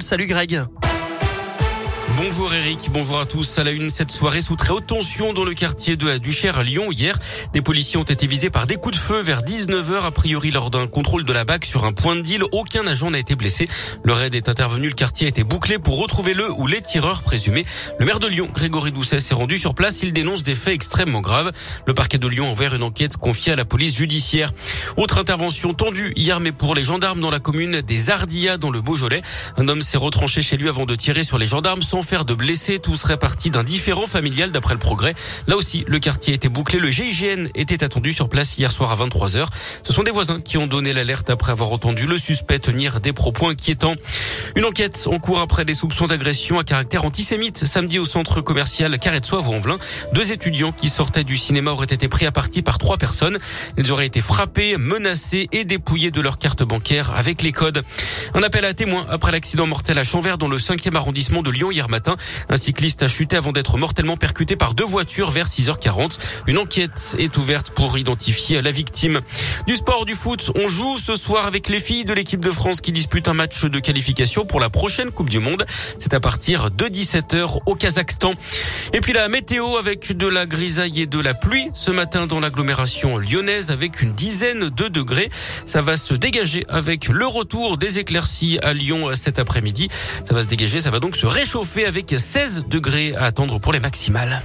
Salut Greg. Bonjour Eric, bonjour à tous. À la une, cette soirée sous très haute tension dans le quartier de la Duchère à Lyon hier. Des policiers ont été visés par des coups de feu vers 19h a priori lors d'un contrôle de la BAC sur un point de deal. Aucun agent n'a été blessé. Le raid est intervenu, le quartier a été bouclé pour retrouver le ou les tireurs présumés. Le maire de Lyon, Grégory Doucet, s'est rendu sur place. Il dénonce des faits extrêmement graves. Le parquet de Lyon a ouvert une enquête confiée à la police judiciaire. Autre intervention tendue hier, mais pour les gendarmes dans la commune des Ardillas dans le Beaujolais. Un homme s'est retranché chez lui avant de tirer sur les gendarmes sans faire de blessés. Tout serait parti d'un différent familial d'après le progrès. Là aussi, le quartier était bouclé. Le GIGN était attendu sur place hier soir à 23h. Ce sont des voisins qui ont donné l'alerte après avoir entendu le suspect tenir des propos inquiétants. Une enquête en cours après des soupçons d'agression à caractère antisémite. Samedi au centre commercial Carré de Soie deux étudiants qui sortaient du cinéma auraient été pris à partie par trois personnes. Ils auraient été frappés, menacés et dépouillés de leur carte bancaire avec les codes. Un appel à témoins après l'accident mortel à Chanvert dans le 5e arrondissement de Lyon hier matin. Un cycliste a chuté avant d'être mortellement percuté par deux voitures vers 6h40. Une enquête est ouverte pour identifier la victime. Du sport, du foot, on joue ce soir avec les filles de l'équipe de France qui disputent un match de qualification pour la prochaine Coupe du Monde. C'est à partir de 17h au Kazakhstan. Et puis la météo avec de la grisaille et de la pluie ce matin dans l'agglomération lyonnaise avec une dizaine de degrés. Ça va se dégager avec le retour des éclaircies à Lyon cet après-midi. Ça va se dégager, ça va donc se réchauffer avec 16 degrés à attendre pour les maximales.